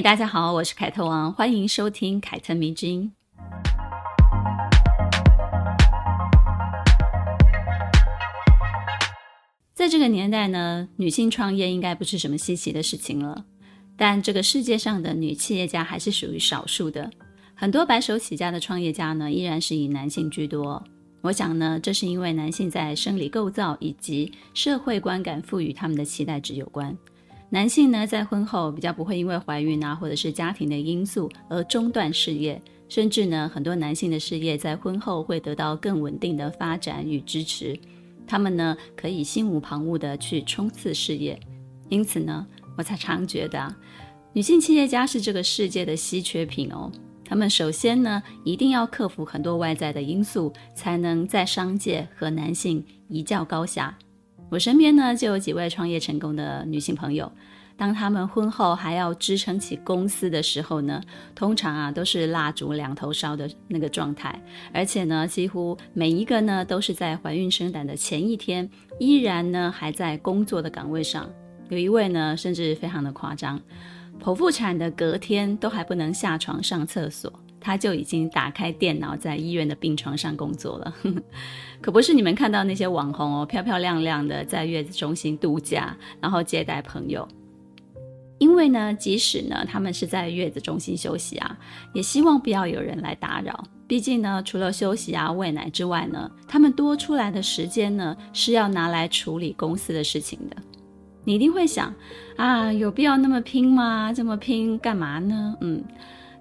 大家好，我是凯特王，欢迎收听凯特迷之音。在这个年代呢，女性创业应该不是什么稀奇的事情了。但这个世界上的女企业家还是属于少数的，很多白手起家的创业家呢，依然是以男性居多。我想呢，这是因为男性在生理构造以及社会观感赋予他们的期待值有关。男性呢，在婚后比较不会因为怀孕啊，或者是家庭的因素而中断事业，甚至呢，很多男性的事业在婚后会得到更稳定的发展与支持。他们呢，可以心无旁骛地去冲刺事业，因此呢，我才常觉得，女性企业家是这个世界的稀缺品哦。他们首先呢，一定要克服很多外在的因素，才能在商界和男性一较高下。我身边呢，就有几位创业成功的女性朋友。当她们婚后还要支撑起公司的时候呢，通常啊都是蜡烛两头烧的那个状态，而且呢，几乎每一个呢都是在怀孕生产的前一天，依然呢还在工作的岗位上。有一位呢，甚至非常的夸张，剖腹产的隔天都还不能下床上厕所，他就已经打开电脑在医院的病床上工作了。可不是你们看到那些网红哦，漂漂亮亮的在月子中心度假，然后接待朋友。因为呢，即使呢，他们是在月子中心休息啊，也希望不要有人来打扰。毕竟呢，除了休息啊、喂奶之外呢，他们多出来的时间呢，是要拿来处理公司的事情的。你一定会想啊，有必要那么拼吗？这么拼干嘛呢？嗯，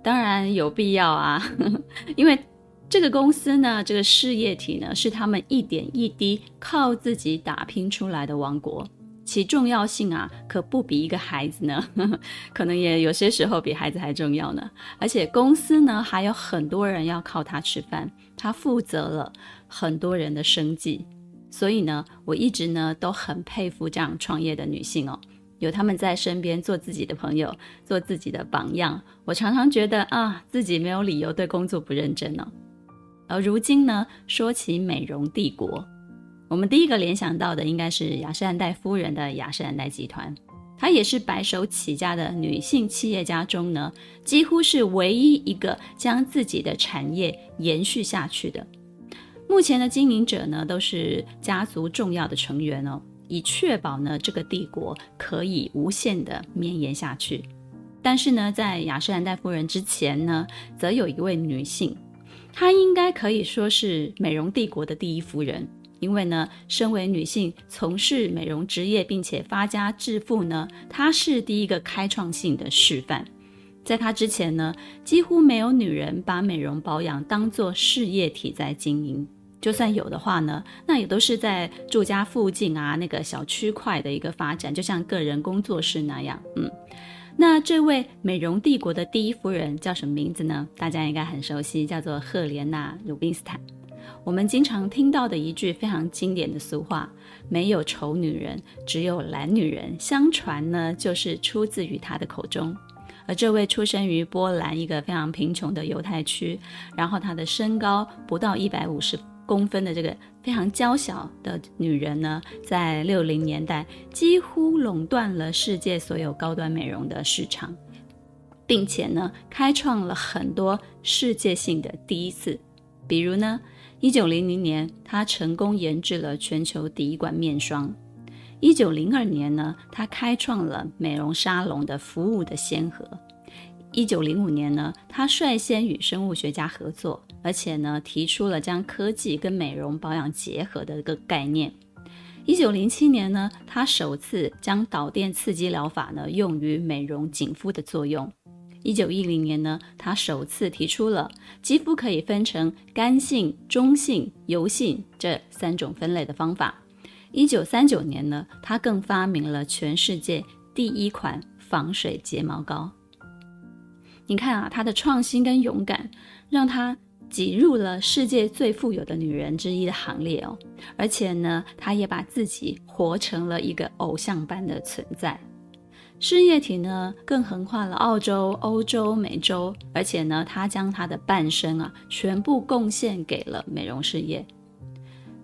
当然有必要啊，因为这个公司呢，这个事业体呢，是他们一点一滴靠自己打拼出来的王国。其重要性啊，可不比一个孩子呢，可能也有些时候比孩子还重要呢。而且公司呢，还有很多人要靠他吃饭，他负责了很多人的生计。所以呢，我一直呢都很佩服这样创业的女性哦，有他们在身边做自己的朋友，做自己的榜样。我常常觉得啊，自己没有理由对工作不认真呢。而如今呢，说起美容帝国。我们第一个联想到的应该是雅诗兰黛夫人的雅诗兰黛集团，她也是白手起家的女性企业家中呢，几乎是唯一一个将自己的产业延续下去的。目前的经营者呢，都是家族重要的成员哦，以确保呢这个帝国可以无限的绵延下去。但是呢，在雅诗兰黛夫人之前呢，则有一位女性，她应该可以说是美容帝国的第一夫人。因为呢，身为女性从事美容职业并且发家致富呢，她是第一个开创性的示范。在她之前呢，几乎没有女人把美容保养当作事业体在经营。就算有的话呢，那也都是在住家附近啊那个小区块的一个发展，就像个人工作室那样。嗯，那这位美容帝国的第一夫人叫什么名字呢？大家应该很熟悉，叫做赫莲娜·鲁宾斯坦。我们经常听到的一句非常经典的俗话：“没有丑女人，只有懒女人。”相传呢，就是出自于她的口中。而这位出生于波兰一个非常贫穷的犹太区，然后她的身高不到一百五十公分的这个非常娇小的女人呢，在六零年代几乎垄断了世界所有高端美容的市场，并且呢，开创了很多世界性的第一次，比如呢。一九零零年，他成功研制了全球第一管面霜。一九零二年呢，他开创了美容沙龙的服务的先河。一九零五年呢，他率先与生物学家合作，而且呢，提出了将科技跟美容保养结合的一个概念。一九零七年呢，他首次将导电刺激疗法呢用于美容紧肤的作用。一九一零年呢，他首次提出了肌肤可以分成干性、中性、油性这三种分类的方法。一九三九年呢，他更发明了全世界第一款防水睫毛膏。你看啊，她的创新跟勇敢，让她挤入了世界最富有的女人之一的行列哦，而且呢，她也把自己活成了一个偶像般的存在。事业体呢，更横跨了澳洲、欧洲、美洲，而且呢，她将她的半生啊，全部贡献给了美容事业。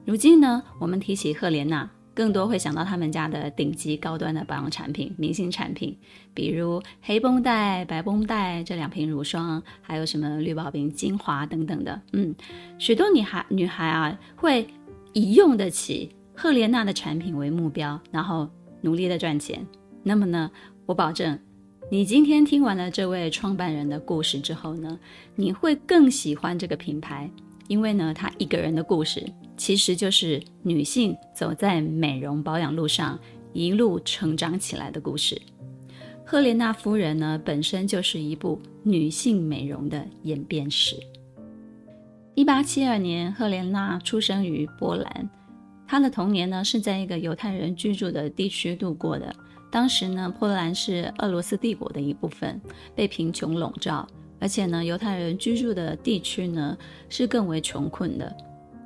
如今呢，我们提起赫莲娜。更多会想到他们家的顶级高端的保养产品、明星产品，比如黑绷带、白绷带这两瓶乳霜，还有什么绿宝瓶精华等等的。嗯，许多女孩女孩啊，会以用得起赫莲娜的产品为目标，然后努力的赚钱。那么呢，我保证，你今天听完了这位创办人的故事之后呢，你会更喜欢这个品牌。因为呢，她一个人的故事，其实就是女性走在美容保养路上一路成长起来的故事。赫莲娜夫人呢，本身就是一部女性美容的演变史。一八七二年，赫莲娜出生于波兰，她的童年呢是在一个犹太人居住的地区度过的。当时呢，波兰是俄罗斯帝国的一部分，被贫穷笼罩。而且呢，犹太人居住的地区呢是更为穷困的。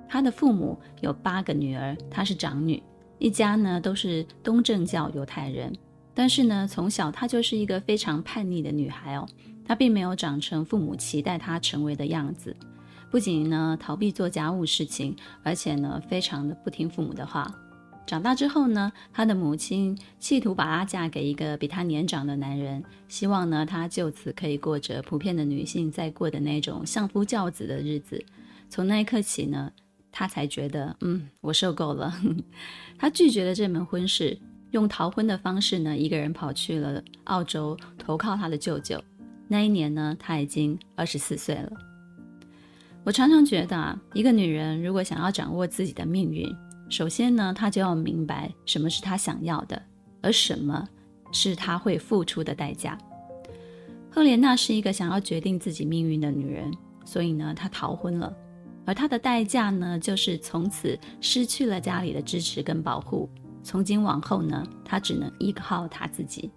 他的父母有八个女儿，她是长女，一家呢都是东正教犹太人。但是呢，从小她就是一个非常叛逆的女孩哦。她并没有长成父母期待她成为的样子，不仅呢逃避做家务事情，而且呢非常的不听父母的话。长大之后呢，她的母亲企图把她嫁给一个比她年长的男人，希望呢她就此可以过着普遍的女性在过的那种相夫教子的日子。从那一刻起呢，她才觉得，嗯，我受够了。她拒绝了这门婚事，用逃婚的方式呢，一个人跑去了澳洲投靠她的舅舅。那一年呢，她已经二十四岁了。我常常觉得啊，一个女人如果想要掌握自己的命运，首先呢，她就要明白什么是她想要的，而什么是她会付出的代价。赫莲娜是一个想要决定自己命运的女人，所以呢，她逃婚了，而她的代价呢，就是从此失去了家里的支持跟保护。从今往后呢，她只能依靠她自己。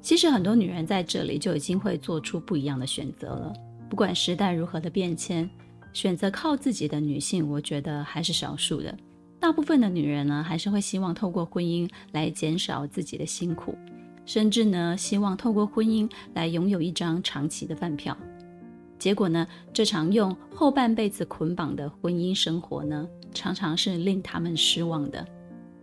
其实很多女人在这里就已经会做出不一样的选择了，不管时代如何的变迁，选择靠自己的女性，我觉得还是少数的。大部分的女人呢，还是会希望透过婚姻来减少自己的辛苦，甚至呢，希望透过婚姻来拥有一张长期的饭票。结果呢，这场用后半辈子捆绑的婚姻生活呢，常常是令他们失望的，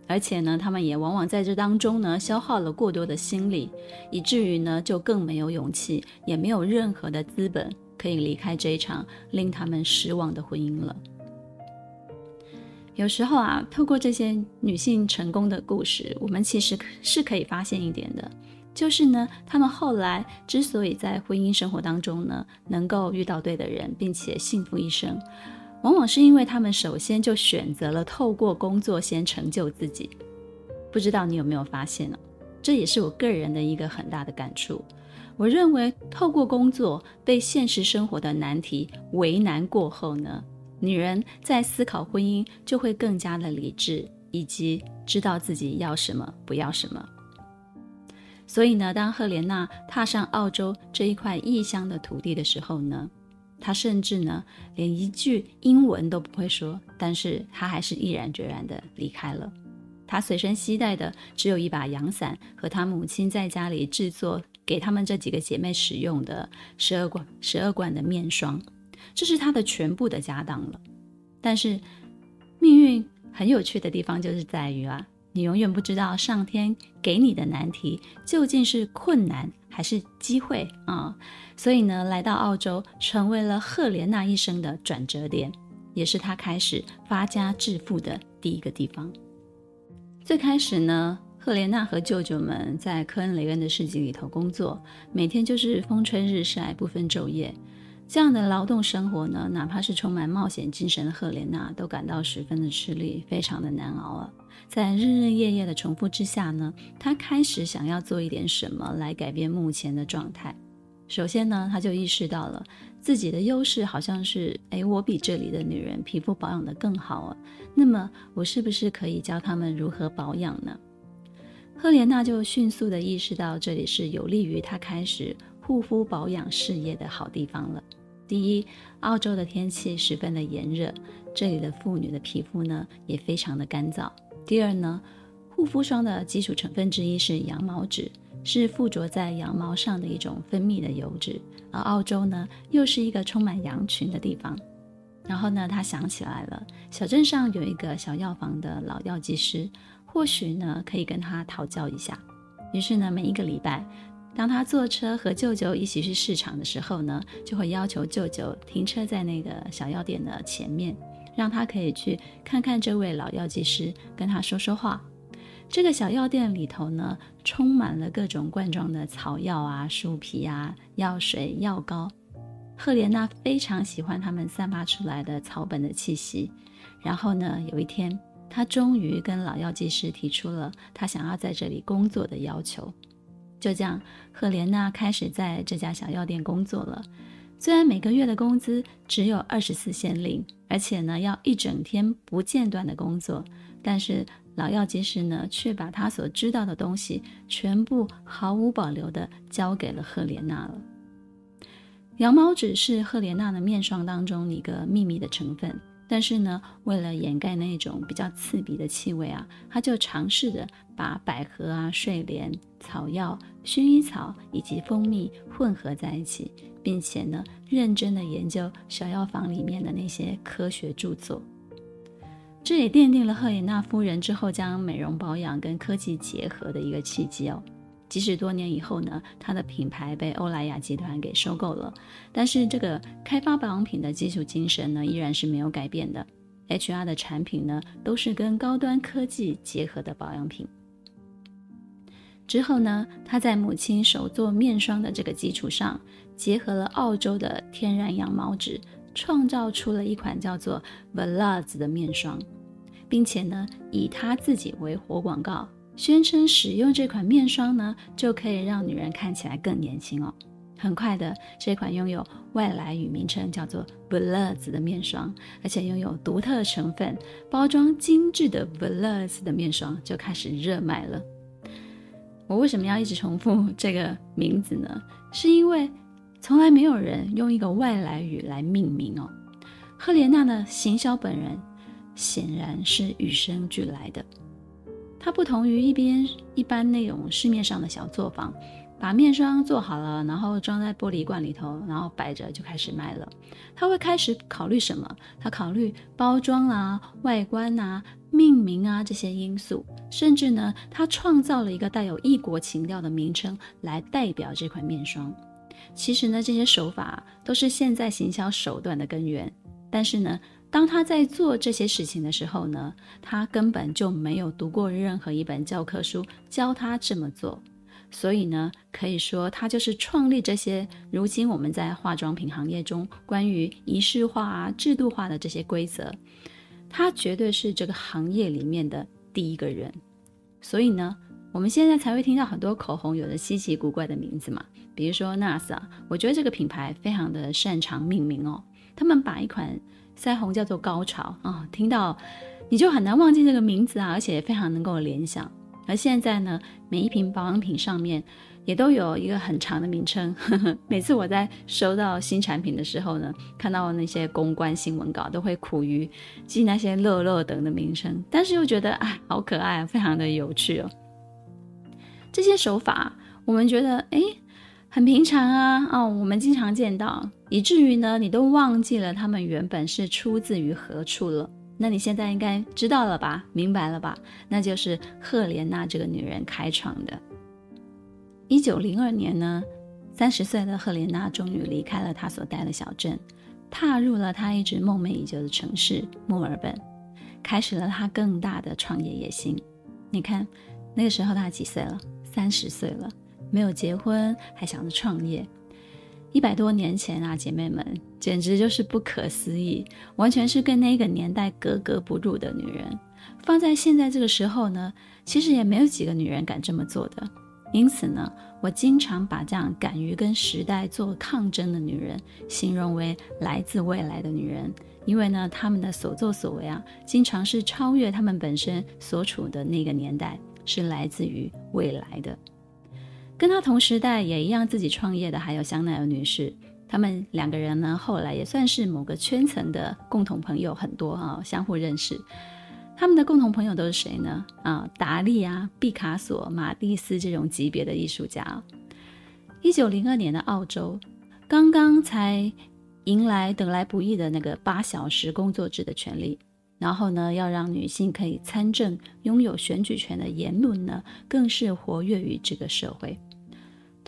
而且呢，他们也往往在这当中呢，消耗了过多的心力，以至于呢，就更没有勇气，也没有任何的资本可以离开这一场令他们失望的婚姻了。有时候啊，透过这些女性成功的故事，我们其实是可以发现一点的，就是呢，他们后来之所以在婚姻生活当中呢，能够遇到对的人，并且幸福一生，往往是因为他们首先就选择了透过工作先成就自己。不知道你有没有发现呢？这也是我个人的一个很大的感触。我认为，透过工作被现实生活的难题为难过后呢，女人在思考婚姻就会更加的理智，以及知道自己要什么，不要什么。所以呢，当赫莲娜踏上澳洲这一块异乡的土地的时候呢，她甚至呢连一句英文都不会说，但是她还是毅然决然的离开了。她随身携带的只有一把阳伞和她母亲在家里制作给她们这几个姐妹使用的十二管十二管的面霜。这是他的全部的家当了，但是命运很有趣的地方就是在于啊，你永远不知道上天给你的难题究竟是困难还是机会啊。所以呢，来到澳洲成为了赫莲娜一生的转折点，也是她开始发家致富的第一个地方。最开始呢，赫莲娜和舅舅们在科恩雷恩的市集里头工作，每天就是风吹日晒，不分昼夜。这样的劳动生活呢，哪怕是充满冒险精神的赫莲娜，都感到十分的吃力，非常的难熬啊。在日日夜夜的重复之下呢，她开始想要做一点什么来改变目前的状态。首先呢，她就意识到了自己的优势好像是，哎，我比这里的女人皮肤保养得更好啊。那么，我是不是可以教她们如何保养呢？赫莲娜就迅速地意识到，这里是有利于她开始护肤保养事业的好地方了。第一，澳洲的天气十分的炎热，这里的妇女的皮肤呢也非常的干燥。第二呢，护肤霜的基础成分之一是羊毛脂，是附着在羊毛上的一种分泌的油脂。而澳洲呢，又是一个充满羊群的地方。然后呢，他想起来了，小镇上有一个小药房的老药剂师，或许呢可以跟他讨教一下。于是呢，每一个礼拜。当他坐车和舅舅一起去市场的时候呢，就会要求舅舅停车在那个小药店的前面，让他可以去看看这位老药剂师，跟他说说话。这个小药店里头呢，充满了各种罐装的草药啊、树皮啊、药水、药膏。赫莲娜非常喜欢他们散发出来的草本的气息。然后呢，有一天，她终于跟老药剂师提出了她想要在这里工作的要求。就这样，赫莲娜开始在这家小药店工作了。虽然每个月的工资只有二十四先令，而且呢要一整天不间断的工作，但是老药剂师呢却把他所知道的东西全部毫无保留地交给了赫莲娜了。羊毛脂是赫莲娜的面霜当中一个秘密的成分。但是呢，为了掩盖那种比较刺鼻的气味啊，他就尝试着把百合啊、睡莲、草药、薰衣草以及蜂蜜混合在一起，并且呢，认真的研究小药房里面的那些科学著作。这也奠定了赫莲娜夫人之后将美容保养跟科技结合的一个契机哦。即使多年以后呢，它的品牌被欧莱雅集团给收购了，但是这个开发保养品的基础精神呢，依然是没有改变的。HR 的产品呢，都是跟高端科技结合的保养品。之后呢，他在母亲手做面霜的这个基础上，结合了澳洲的天然羊毛脂，创造出了一款叫做 Vellaz 的面霜，并且呢，以他自己为活广告。宣称使用这款面霜呢，就可以让女人看起来更年轻哦。很快的，这款拥有外来语名称叫做 Vellaz 的面霜，而且拥有独特成分、包装精致的 Vellaz 的面霜就开始热卖了。我为什么要一直重复这个名字呢？是因为从来没有人用一个外来语来命名哦。赫莲娜的行销本人显然是与生俱来的。它不同于一边一般那种市面上的小作坊，把面霜做好了，然后装在玻璃罐里头，然后摆着就开始卖了。他会开始考虑什么？他考虑包装啊、外观啊、命名啊这些因素，甚至呢，他创造了一个带有异国情调的名称来代表这款面霜。其实呢，这些手法都是现在行销手段的根源，但是呢。当他在做这些事情的时候呢，他根本就没有读过任何一本教科书教他这么做，所以呢，可以说他就是创立这些如今我们在化妆品行业中关于仪式化啊、制度化的这些规则，他绝对是这个行业里面的第一个人。所以呢，我们现在才会听到很多口红有着稀奇古怪的名字嘛，比如说 NASA，，我觉得这个品牌非常的擅长命名哦，他们把一款。腮红叫做高潮啊、听到你就很难忘记这个名字啊，而且非常能够联想。而现在呢，每一瓶保养品上面也都有一个很长的名称。呵呵，每次我在收到新产品的时候呢，看到那些公关新闻稿，都会苦于记那些乐乐等的名称，但是又觉得哎，好可爱啊，非常的有趣哦。这些手法，我们觉得哎。很平常啊，哦，我们经常见到，以至于呢，你都忘记了他们原本是出自于何处了。那你现在应该知道了吧，明白了吧？那就是赫莲娜这个女人开创的。一九零二年呢，三十岁的赫莲娜终于离开了她所待的小镇，踏入了她一直梦寐以求的城市墨尔本，开始了她更大的创业野心。你看，那个时候她几岁了？三十岁了。没有结婚，还想着创业，一百多年前啊，姐妹们简直就是不可思议，完全是跟那个年代格格不入的女人。放在现在这个时候呢，其实也没有几个女人敢这么做的。因此呢，我经常把这样敢于跟时代做抗争的女人，形容为来自未来的女人，因为呢，她们的所作所为啊，经常是超越她们本身所处的那个年代，是来自于未来的。跟她同时代也一样自己创业的，还有香奈儿女士。他们两个人呢，后来也算是某个圈层的共同朋友，很多啊，相互认识。他们的共同朋友都是谁呢？啊，达利啊、毕卡索、马蒂斯这种级别的艺术家。一九零二年的澳洲，刚刚才迎来得来不易的那个八小时工作制的权利，然后呢，要让女性可以参政、拥有选举权的言论呢，更是活跃于这个社会。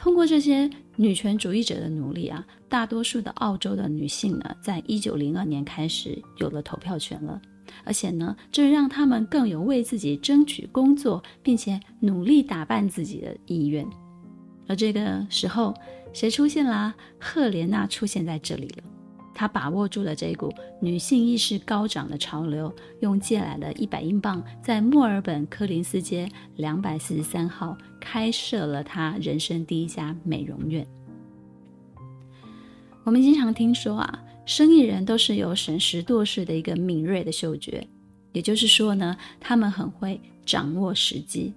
通过这些女权主义者的努力啊，大多数的澳洲的女性呢，在一九零二年开始有了投票权了。而且呢，这让他们更有为自己争取工作，并且努力打扮自己的意愿。而这个时候，谁出现啦？赫莲娜出现在这里了。她把握住了这股女性意识高涨的潮流，用借来的一百英镑，在墨尔本柯林斯街两百四十三号开设了她人生第一家美容院。我们经常听说啊。生意人都是有审时度势的一个敏锐的嗅觉，也就是说呢，他们很会掌握时机。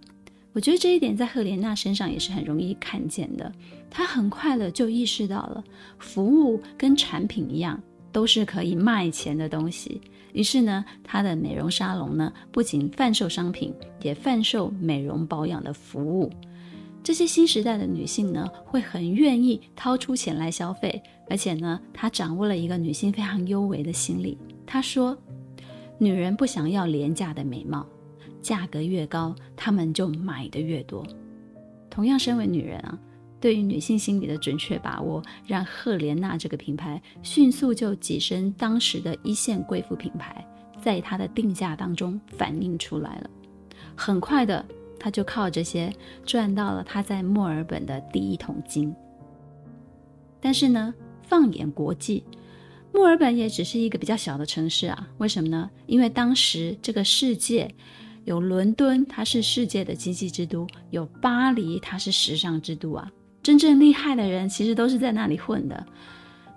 我觉得这一点在赫莲娜身上也是很容易看见的。她很快的就意识到了，服务跟产品一样，都是可以卖钱的东西。于是呢，她的美容沙龙呢，不仅贩售商品，也贩售美容保养的服务。这些新时代的女性呢，会很愿意掏出钱来消费，而且呢，她掌握了一个女性非常优微的心理。她说：“女人不想要廉价的美貌，价格越高，她们就买的越多。”同样，身为女人啊，对于女性心理的准确把握，让赫莲娜这个品牌迅速就跻身当时的一线贵妇品牌，在它的定价当中反映出来了。很快的。他就靠这些赚到了他在墨尔本的第一桶金。但是呢，放眼国际，墨尔本也只是一个比较小的城市啊。为什么呢？因为当时这个世界有伦敦，它是世界的经济之都；有巴黎，它是时尚之都啊。真正厉害的人其实都是在那里混的。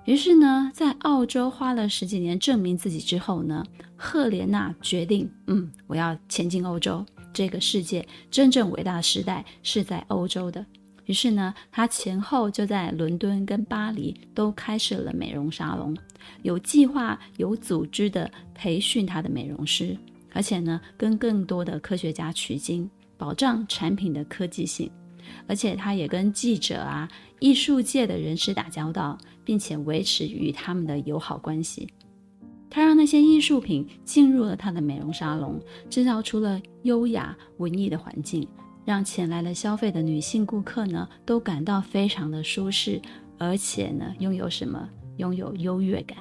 于是呢，在澳洲花了十几年证明自己之后呢，赫莲娜决定，嗯，我要前进欧洲。这个世界真正伟大的时代是在欧洲的。于是呢，他前后就在伦敦跟巴黎都开设了美容沙龙，有计划、有组织的培训他的美容师，而且呢，跟更多的科学家取经，保障产品的科技性。而且他也跟记者啊、艺术界的人士打交道，并且维持与他们的友好关系。他让那些艺术品进入了他的美容沙龙，制造出了优雅文艺的环境，让前来了消费的女性顾客呢都感到非常的舒适，而且呢拥有什么？拥有优越感。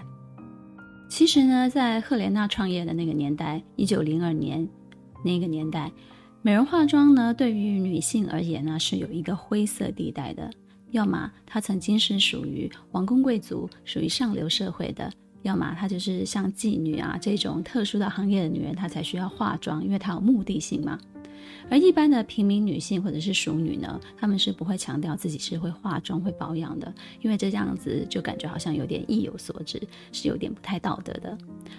其实呢，在赫莲娜创业的那个年代，一九零二年那个年代，美容化妆呢对于女性而言呢是有一个灰色地带的，要么她曾经是属于王公贵族，属于上流社会的。要么她就是像妓女啊这种特殊的行业的女人，她才需要化妆，因为她有目的性嘛。而一般的平民女性或者是淑女呢，她们是不会强调自己是会化妆、会保养的，因为这样子就感觉好像有点意有所指，是有点不太道德的。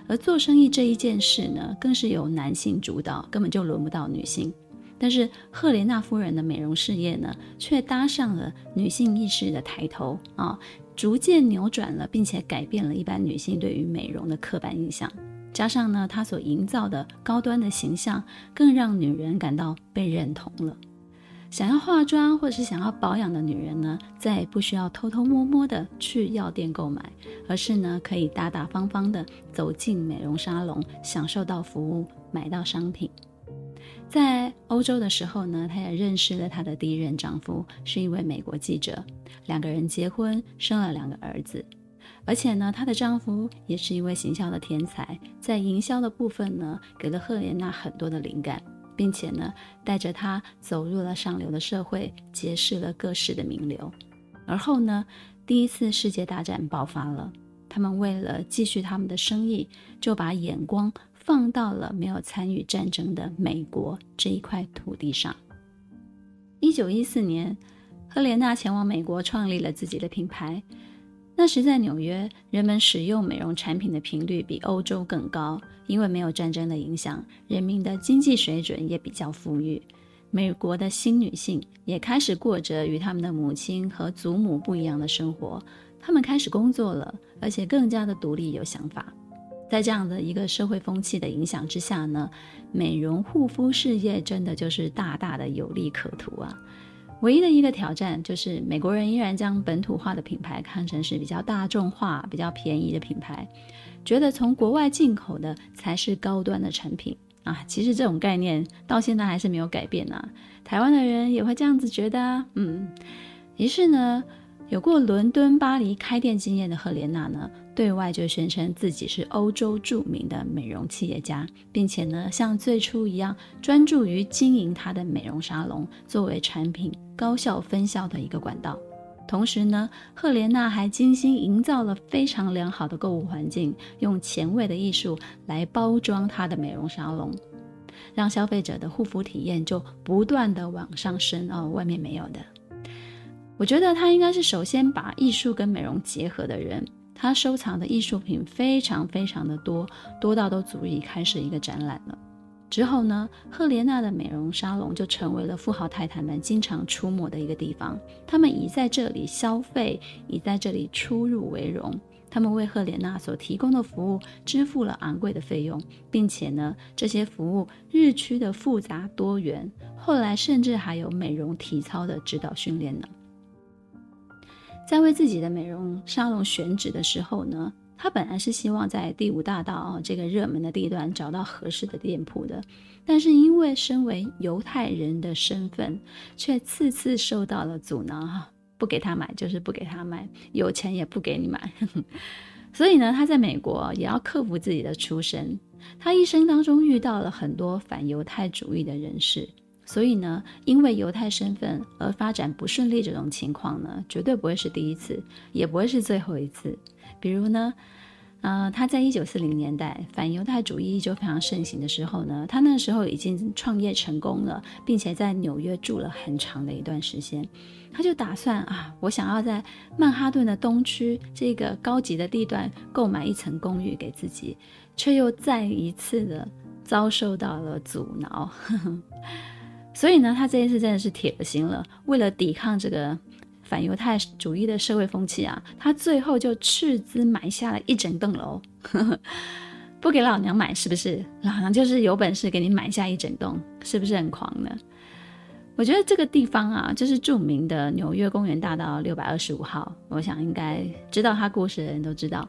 而做生意这一件事呢，更是由男性主导，根本就轮不到女性。但是赫莲娜夫人的美容事业呢，却搭上了女性意识的抬头啊。逐渐扭转了，并且改变了一般女性对于美容的刻板印象。加上呢，她所营造的高端的形象，更让女人感到被认同了。想要化妆或者是想要保养的女人呢，再也不需要偷偷摸摸的去药店购买，而是呢，可以大大方方的走进美容沙龙，享受到服务，买到商品。在欧洲的时候呢，她也认识了她的第一任丈夫，是一位美国记者。两个人结婚，生了两个儿子。而且呢，她的丈夫也是一位行销的天才，在营销的部分呢，给了赫莲娜很多的灵感，并且呢，带着她走入了上流的社会，结识了各式的名流。而后呢，第一次世界大战爆发了，他们为了继续他们的生意，就把眼光。放到了没有参与战争的美国这一块土地上。一九一四年，赫莲娜前往美国创立了自己的品牌。那时在纽约，人们使用美容产品的频率比欧洲更高，因为没有战争的影响，人民的经济水准也比较富裕。美国的新女性也开始过着与他们的母亲和祖母不一样的生活。她们开始工作了，而且更加的独立有想法。在这样的一个社会风气的影响之下呢，美容护肤事业真的就是大大的有利可图啊。唯一的一个挑战就是，美国人依然将本土化的品牌看成是比较大众化、比较便宜的品牌，觉得从国外进口的才是高端的产品啊。其实这种概念到现在还是没有改变啊。台湾的人也会这样子觉得啊。嗯，于是呢，有过伦敦、巴黎开店经验的赫莲娜呢，对外就宣称自己是欧洲著名的美容企业家，并且呢，像最初一样专注于经营他的美容沙龙，作为产品高效分销的一个管道。同时呢，赫莲娜还精心营造了非常良好的购物环境，用前卫的艺术来包装她的美容沙龙，让消费者的护肤体验就不断的往上升哦，外面没有的。我觉得她应该是首先把艺术跟美容结合的人。他收藏的艺术品非常非常的多，多到都足以开设一个展览了。之后呢，赫莲娜的美容沙龙就成为了富豪太太们经常出没的一个地方。他们以在这里消费，以在这里出入为荣。他们为赫莲娜所提供的服务支付了昂贵的费用，并且呢，这些服务日趋的复杂多元。后来甚至还有美容体操的指导训练呢。在为自己的美容沙龙选址的时候呢，他本来是希望在第五大道啊这个热门的地段找到合适的店铺的，但是因为身为犹太人的身份，却次次受到了阻挠哈，不给他买就是不给他买，有钱也不给你买。所以呢，他在美国也要克服自己的出身，他一生当中遇到了很多反犹太主义的人士。所以呢，因为犹太身份而发展不顺利这种情况呢，绝对不会是第一次，也不会是最后一次。比如呢，呃，他在一九四零年代反犹太主义就非常盛行的时候呢，他那时候已经创业成功了，并且在纽约住了很长的一段时间。他就打算啊，我想要在曼哈顿的东区这个高级的地段购买一层公寓给自己，却又再一次的遭受到了阻挠。所以呢，他这一次真的是铁了心了。为了抵抗这个反犹太主义的社会风气啊，他最后就斥资买下了一整栋楼，不给老娘买是不是？老娘就是有本事给你买下一整栋，是不是很狂呢？我觉得这个地方啊，就是著名的纽约公园大道六百二十五号。我想应该知道他故事的人都知道，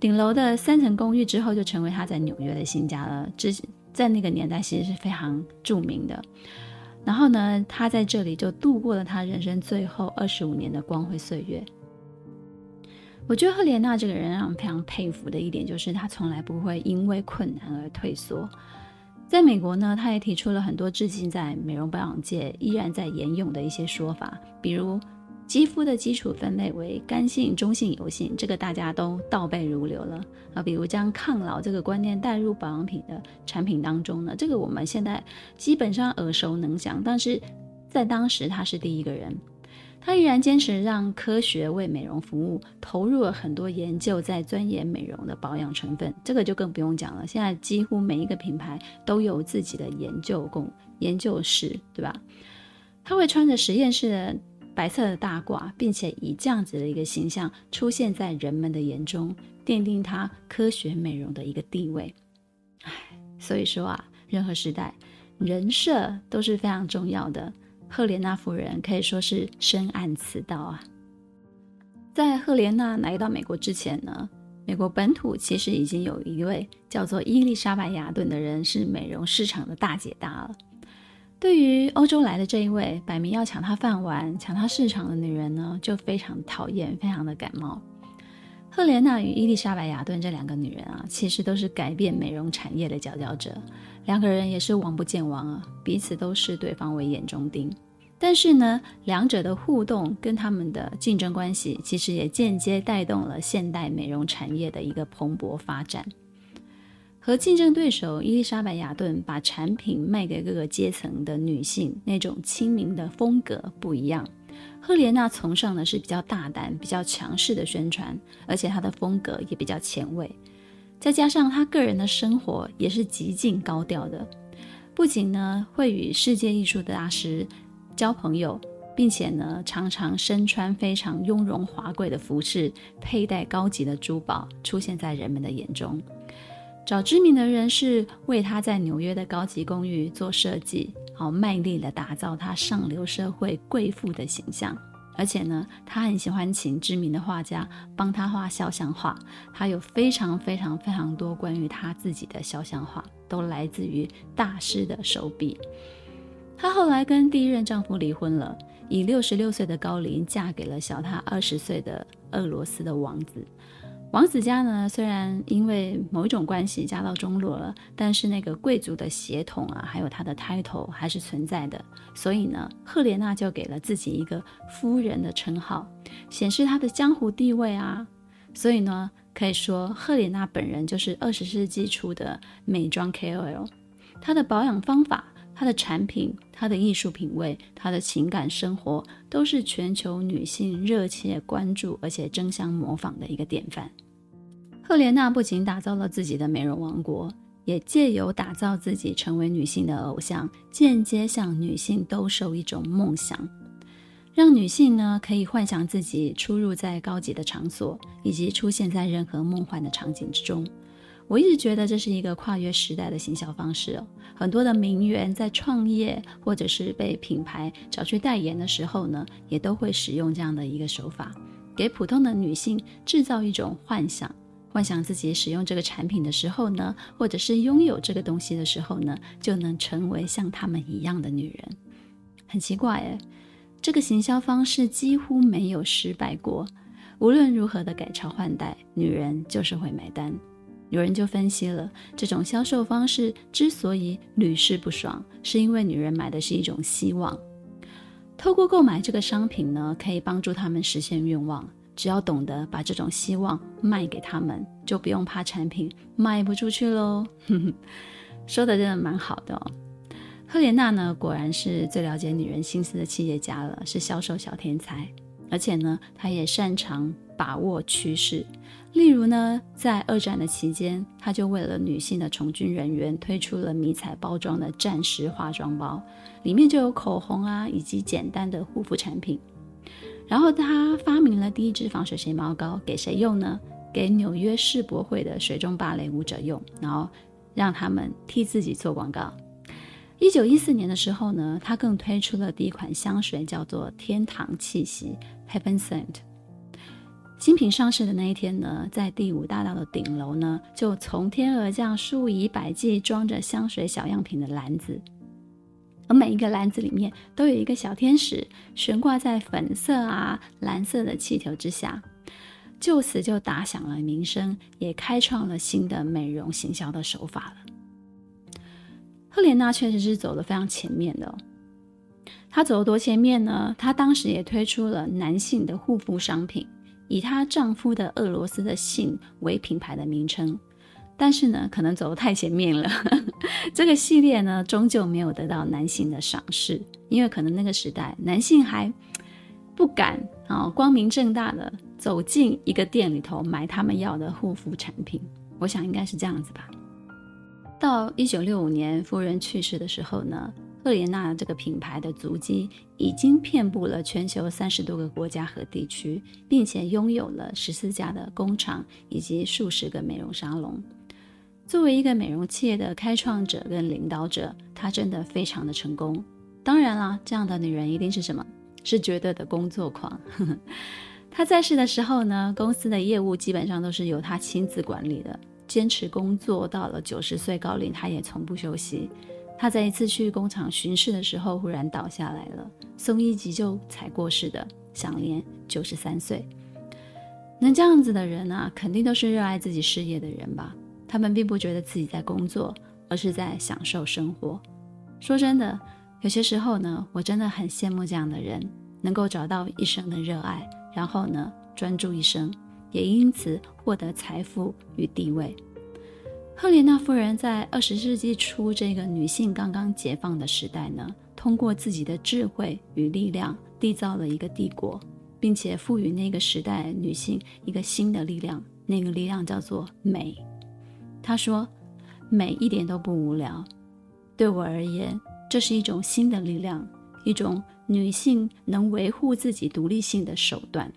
顶楼的三层公寓之后就成为他在纽约的新家了。之在那个年代其实是非常著名的。然后呢，他在这里就度过了他人生最后二十五年的光辉岁月。我觉得赫莲娜这个人让我非常佩服的一点，就是她从来不会因为困难而退缩。在美国呢，她也提出了很多至今在美容保养界依然在沿用的一些说法，比如。肌肤的基础分类为干性、中性、油性，这个大家都倒背如流了啊。比如将抗老这个观念带入保养品的产品当中呢，这个我们现在基本上耳熟能详。但是在当时他是第一个人，他依然坚持让科学为美容服务，投入了很多研究在钻研美容的保养成分。这个就更不用讲了，现在几乎每一个品牌都有自己的研究工研究室，对吧？他会穿着实验室的。白色的大褂，并且以这样子的一个形象出现在人们的眼中，奠定她科学美容的一个地位。唉，所以说啊，任何时代人设都是非常重要的。赫莲娜夫人可以说是深谙此道啊。在赫莲娜来到美国之前呢，美国本土其实已经有一位叫做伊丽莎白雅顿的人是美容市场的大姐大了。对于欧洲来的这一位摆明要抢他饭碗、抢他市场的女人呢，就非常讨厌，非常的感冒。赫莲娜与伊丽莎白·雅顿这两个女人啊，其实都是改变美容产业的佼佼者，两个人也是王不见王啊，彼此都视对方为眼中钉。但是呢，两者的互动跟他们的竞争关系，其实也间接带动了现代美容产业的一个蓬勃发展。和竞争对手伊丽莎白·雅顿把产品卖给各个阶层的女性那种亲民的风格不一样，赫莲娜崇尚的是比较大胆、比较强势的宣传，而且她的风格也比较前卫。再加上她个人的生活也是极尽高调的，不仅呢会与世界艺术的大师交朋友，并且呢，常常身穿非常雍容华贵的服饰，佩戴高级的珠宝，出现在人们的眼中。找知名的人士为他在纽约的高级公寓做设计，好卖力地打造他上流社会贵妇的形象。而且呢，他很喜欢请知名的画家帮他画肖像画。他有非常非常非常多关于他自己的肖像画，都来自于大师的手笔。他后来跟第一任丈夫离婚了，以六十六岁的高龄嫁给了小他二十岁的俄罗斯的王子。王子家呢，虽然因为某一种关系家道中落了，但是那个贵族的血统啊，还有他的 title 还是存在的。所以呢，赫莲娜就给了自己一个夫人的称号，显示她的江湖地位啊。所以呢，可以说赫莲娜本人就是二十世纪初的美妆 KOL，她的保养方法。她的产品、她的艺术品味、她的情感生活，都是全球女性热切关注而且争相模仿的一个典范。赫莲娜不仅打造了自己的美容王国，也借由打造自己成为女性的偶像，间接向女性兜售一种梦想，让女性呢可以幻想自己出入在高级的场所，以及出现在任何梦幻的场景之中。我一直觉得这是一个跨越时代的行销方式哦。很多的名媛在创业或者是被品牌找去代言的时候呢，也都会使用这样的一个手法，给普通的女性制造一种幻想，幻想自己使用这个产品的时候呢，或者是拥有这个东西的时候呢，就能成为像她们一样的女人。很奇怪诶，这个行销方式几乎没有失败过，无论如何的改朝换代，女人就是会买单。有人就分析了，这种销售方式之所以屡试不爽，是因为女人买的是一种希望。透过购买这个商品呢，可以帮助他们实现愿望。只要懂得把这种希望卖给他们，就不用怕产品卖不出去喽。说的真的蛮好的哦。赫莲娜呢，果然是最了解女人心思的企业家了，是销售小天才。而且呢，她也擅长把握趋势。例如呢，在二战的期间，他就为了女性的从军人员推出了迷彩包装的战时化妆包，里面就有口红啊，以及简单的护肤产品。然后他发明了第一支防水睫毛膏，给谁用呢？给纽约世博会的水中芭蕾舞者用，然后让他们替自己做广告。一九一四年的时候呢，他更推出了第一款香水，叫做天堂气息 （Heaven Scent）。新品上市的那一天呢，在第五大道的顶楼呢，就从天而降数以百计装着香水小样品的篮子，而每一个篮子里面都有一个小天使悬挂在粉色啊、蓝色的气球之下，就此就打响了名声，也开创了新的美容行销的手法了。赫莲娜确实是走得非常前面的哦，她走的多前面呢？她当时也推出了男性的护肤商品。以她丈夫的俄罗斯的姓为品牌的名称，但是呢，可能走得太前面了。这个系列呢，终究没有得到男性的赏识，因为可能那个时代男性还不敢啊、光明正大的走进一个店里头买他们要的护肤产品。我想应该是这样子吧。到一九六五年夫人去世的时候呢，赫莲娜这个品牌的足迹已经遍布了全球三十多个国家和地区，并且拥有了十四家的工厂以及数十个美容沙龙。作为一个美容企业的开创者跟领导者，她真的非常的成功。当然啦，这样的女人一定是什么？是绝对的工作狂。她在世的时候呢，公司的业务基本上都是由她亲自管理的，坚持工作到了九十岁高龄，她也从不休息。她在一次去工厂巡视的时候，忽然倒下来了，送医急救才过世的，享年九十三岁。能这样子的人啊，肯定都是热爱自己事业的人吧？他们并不觉得自己在工作，而是在享受生活。说真的，有些时候呢，我真的很羡慕这样的人，能够找到一生的热爱，然后呢，专注一生，也因此获得财富与地位。赫莲娜夫人在二十世纪初这个女性刚刚解放的时代呢，通过自己的智慧与力量，缔造了一个帝国，并且赋予那个时代女性一个新的力量，那个力量叫做美。她说：“美一点都不无聊，对我而言，这是一种新的力量，一种女性能维护自己独立性的手段。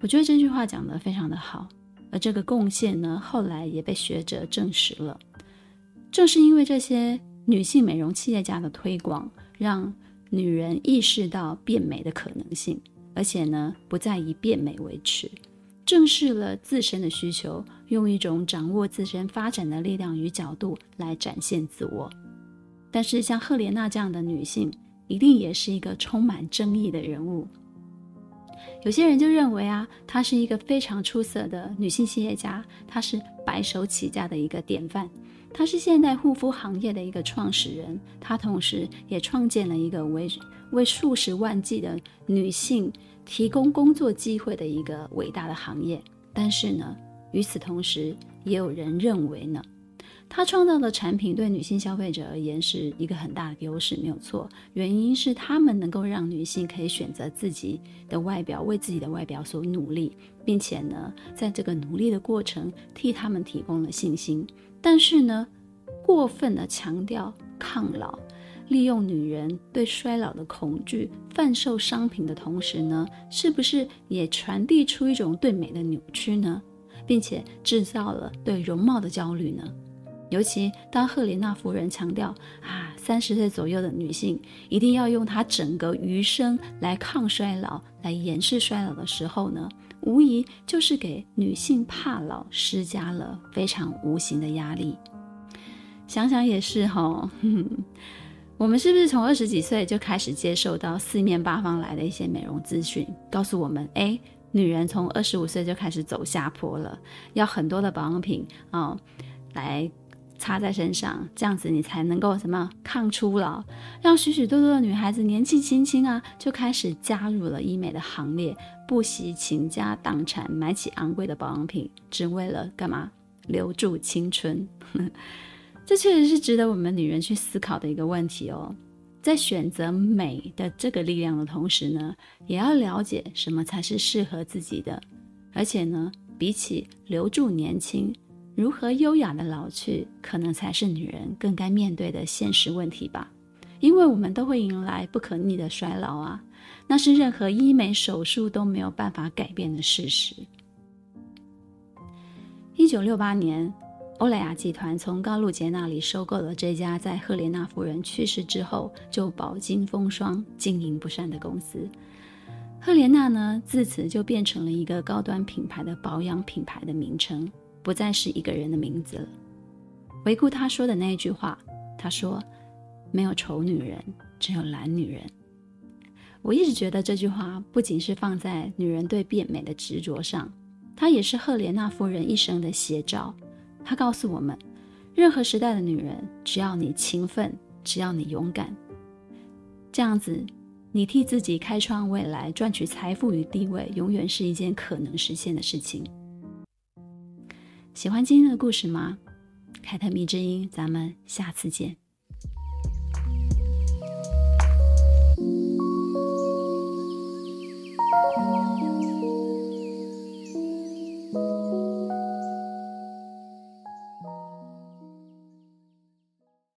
我觉得这句话讲得非常的好，而这个贡献呢，后来也被学者证实了。正是因为这些女性美容企业家的推广，让女人意识到变美的可能性，而且呢，不再以变美为耻，正视了自身的需求，用一种掌握自身发展的力量与角度来展现自我。但是，像赫莲娜这样的女性，一定也是一个充满争议的人物。有些人就认为啊，她是一个非常出色的女性企业家，她是白手起家的一个典范，她是现代护肤行业的一个创始人，她同时也创建了一个为为数十万计的女性提供工作机会的一个伟大的行业。但是呢，与此同时，也有人认为呢。他创造的产品对女性消费者而言是一个很大的优势，没有错。原因是他们能够让女性可以选择自己的外表，为自己的外表所努力，并且呢，在这个努力的过程替他们提供了信心。但是呢，过分的强调抗老，利用女人对衰老的恐惧，贩售商品的同时呢，是不是也传递出一种对美的扭曲呢？并且制造了对容貌的焦虑呢？尤其当赫莲娜夫人强调啊，三十岁左右的女性一定要用她整个余生来抗衰老，来掩饰衰老的时候呢，无疑就是给女性怕老施加了非常无形的压力。想想也是哈、哦，我们是不是从二十几岁就开始接受到四面八方来的一些美容资讯，告诉我们，哎，女人从二十五岁就开始走下坡了，要很多的保养品啊、来。擦在身上，这样子你才能够什么抗初老，让许许多多的女孩子年纪轻轻啊就开始加入了医美的行列，不惜倾家荡产买起昂贵的保养品，只为了干嘛？留住青春。这确实是值得我们女人去思考的一个问题哦。在选择美的这个力量的同时呢，也要了解什么才是适合自己的，而且呢，比起留住年轻。如何优雅的老去，可能才是女人更该面对的现实问题吧。因为我们都会迎来不可逆的衰老啊，那是任何医美手术都没有办法改变的事实。一九六八年，欧莱雅集团从高露洁那里收购了这家在赫莲娜夫人去世之后就饱经风霜、经营不善的公司。赫莲娜呢，自此就变成了一个高端品牌的保养品牌的名称。不再是一个人的名字了。回顾他说的那句话，他说：“没有丑女人，只有懒女人。”我一直觉得这句话不仅是放在女人对变美的执着上，它也是赫莲娜夫人一生的写照。他告诉我们任何时代的女人只要你勤奋只要你勇敢。这样子你替自己开创未来赚取财富与地位永远是一件可能实现的事情。喜欢今天的故事吗？凯特米之音咱们下次见。